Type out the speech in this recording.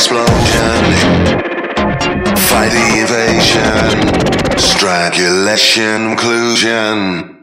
explosion. Fight the evasion. Strangulation, inclusion.